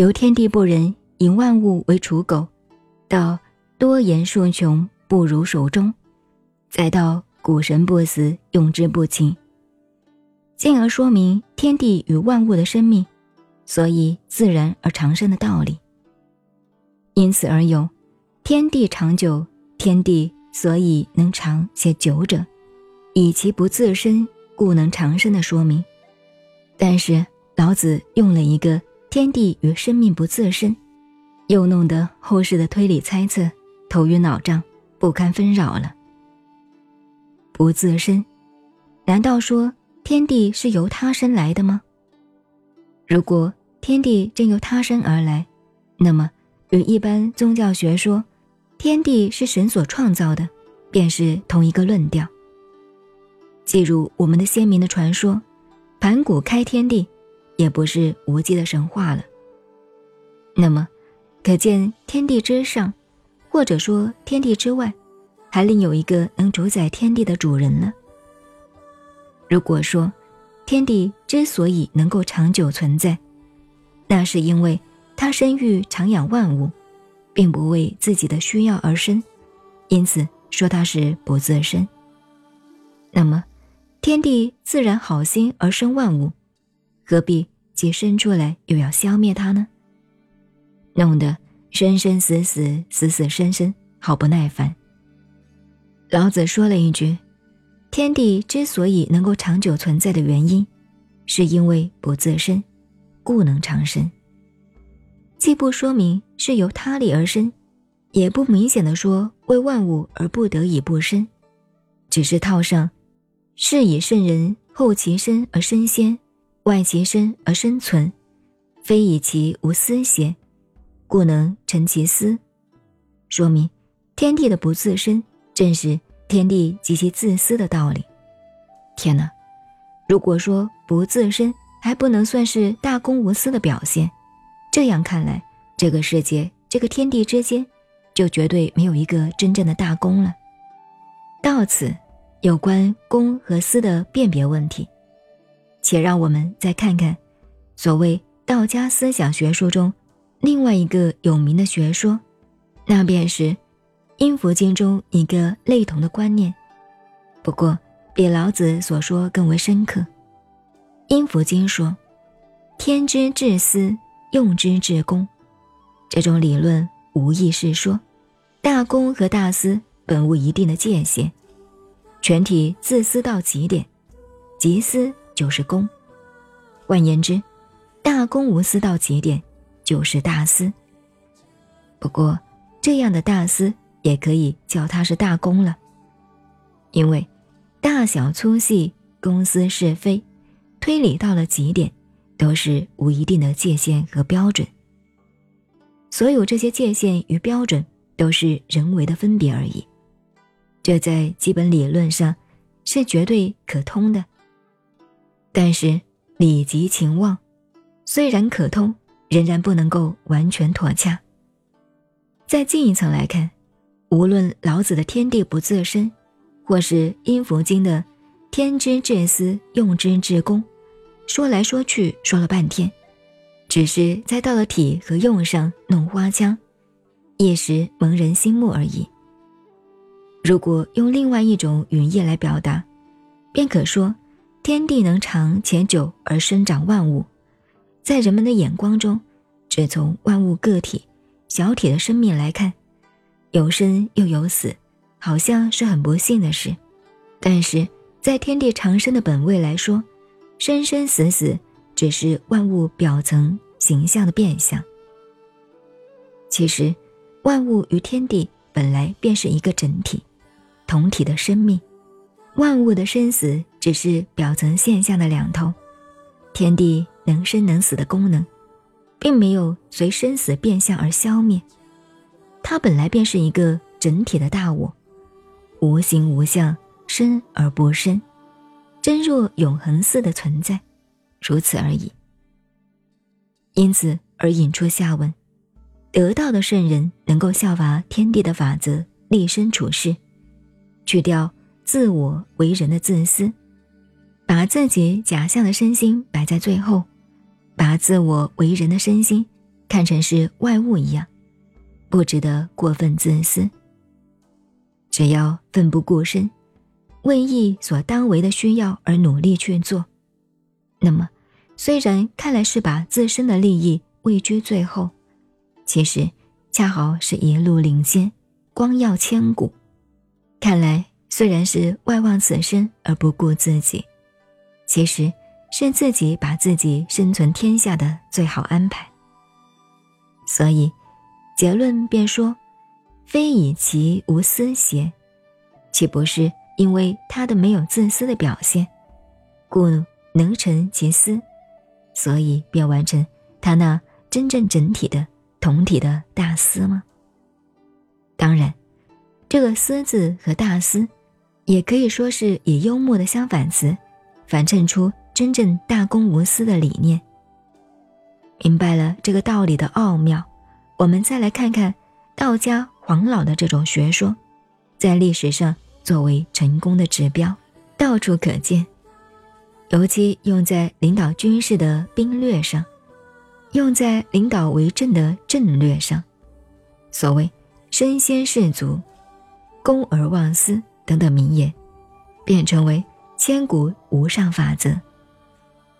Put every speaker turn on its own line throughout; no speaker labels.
由天地不仁，以万物为刍狗，到多言数穷，不如手中，再到古神不死，用之不勤，进而说明天地与万物的生命，所以自然而长生的道理。因此而有天地长久，天地所以能长且久者，以其不自生，故能长生的说明。但是老子用了一个。天地与生命不自身，又弄得后世的推理猜测头晕脑胀，不堪纷扰了。不自身，难道说天地是由他生来的吗？如果天地真由他生而来，那么与一般宗教学说天地是神所创造的，便是同一个论调。记入我们的先民的传说，盘古开天地。也不是无稽的神话了。那么，可见天地之上，或者说天地之外，还另有一个能主宰天地的主人呢？如果说天地之所以能够长久存在，那是因为它生育长养万物，并不为自己的需要而生，因此说它是不自生。那么，天地自然好心而生万物。何必既生出来又要消灭它呢？弄得生生死死、死死生生，好不耐烦。老子说了一句：“天地之所以能够长久存在的原因，是因为不自生，故能长生。”既不说明是由他力而生，也不明显的说为万物而不得已不生，只是套上“是以圣人后其身而身先”。外其身而生存，非以其无私邪，故能成其私。说明天地的不自身，正是天地及其自私的道理。天哪！如果说不自身还不能算是大公无私的表现，这样看来，这个世界、这个天地之间，就绝对没有一个真正的大公了。到此，有关公和私的辨别问题。且让我们再看看，所谓道家思想学说中另外一个有名的学说，那便是《阴符经》中一个类同的观念，不过比老子所说更为深刻。《阴符经》说：“天之至私，用之至公。”这种理论无意是说，大公和大私本无一定的界限，全体自私到极点，极私。就是公，换言之，大公无私到极点，就是大私。不过，这样的大私也可以叫它是大公了，因为大小粗细、公私是非，推理到了极点，都是无一定的界限和标准。所有这些界限与标准都是人为的分别而已，这在基本理论上是绝对可通的。但是礼极情忘，虽然可通，仍然不能够完全妥洽。再进一层来看，无论老子的“天地不自生”，或是《阴符经》的“天之至私，用之至公”，说来说去说了半天，只是在到了体和用上弄花腔，一时蒙人心目而已。如果用另外一种语义来表达，便可说。天地能长且久而生长万物，在人们的眼光中，只从万物个体小体的生命来看，有生又有死，好像是很不幸的事。但是在天地长生的本位来说，生生死死只是万物表层形象的变相。其实，万物与天地本来便是一个整体，同体的生命。万物的生死只是表层现象的两头，天地能生能死的功能，并没有随生死变相而消灭，它本来便是一个整体的大我，无形无相，生而不生，真若永恒似的存在，如此而已。因此而引出下文：得道的圣人能够效法天地的法则，立身处世，去掉。自我为人的自私，把自己假象的身心摆在最后，把自我为人的身心看成是外物一样，不值得过分自私。只要奋不顾身，为义所当为的需要而努力去做，那么虽然看来是把自身的利益位居最后，其实恰好是一路领先，光耀千古。看来虽然是外望此身而不顾自己，其实是自己把自己生存天下的最好安排。所以，结论便说。非以其无私邪？岂不是因为他的没有自私的表现，故能成其私，所以便完成他那真正整体的同体的大私吗？当然，这个“私”字和大私，也可以说是以幽默的相反词，反衬出真正大公无私的理念。明白了这个道理的奥妙，我们再来看看道家。黄老的这种学说，在历史上作为成功的指标，到处可见，尤其用在领导军事的兵略上，用在领导为政的政略上。所谓“身先士卒，公而忘私”等等名言，便成为千古无上法则。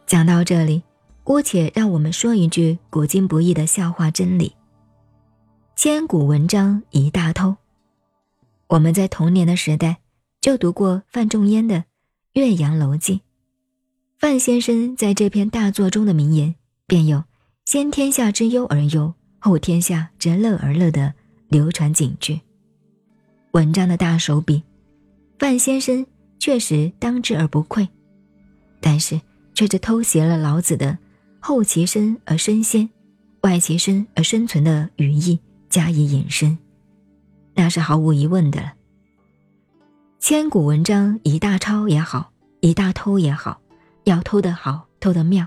讲到这里，姑且让我们说一句古今不易的笑话真理。千古文章一大偷。我们在童年的时代就读过范仲淹的《岳阳楼记》，范先生在这篇大作中的名言便有“先天下之忧而忧，后天下之乐而乐”的流传警句。文章的大手笔，范先生确实当之而不愧，但是却是偷袭了老子的“后其身而身先，外其身而生存”的语义。加以引申，那是毫无疑问的了。千古文章一大抄也好，一大偷也好，要偷得好，偷得妙。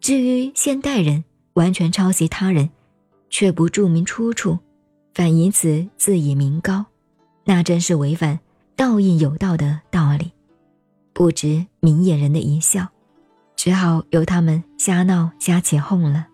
至于现代人完全抄袭他人，却不注明出处，反以此自以名高，那真是违反道义有道的道理，不值明眼人的一笑，只好由他们瞎闹瞎起哄了。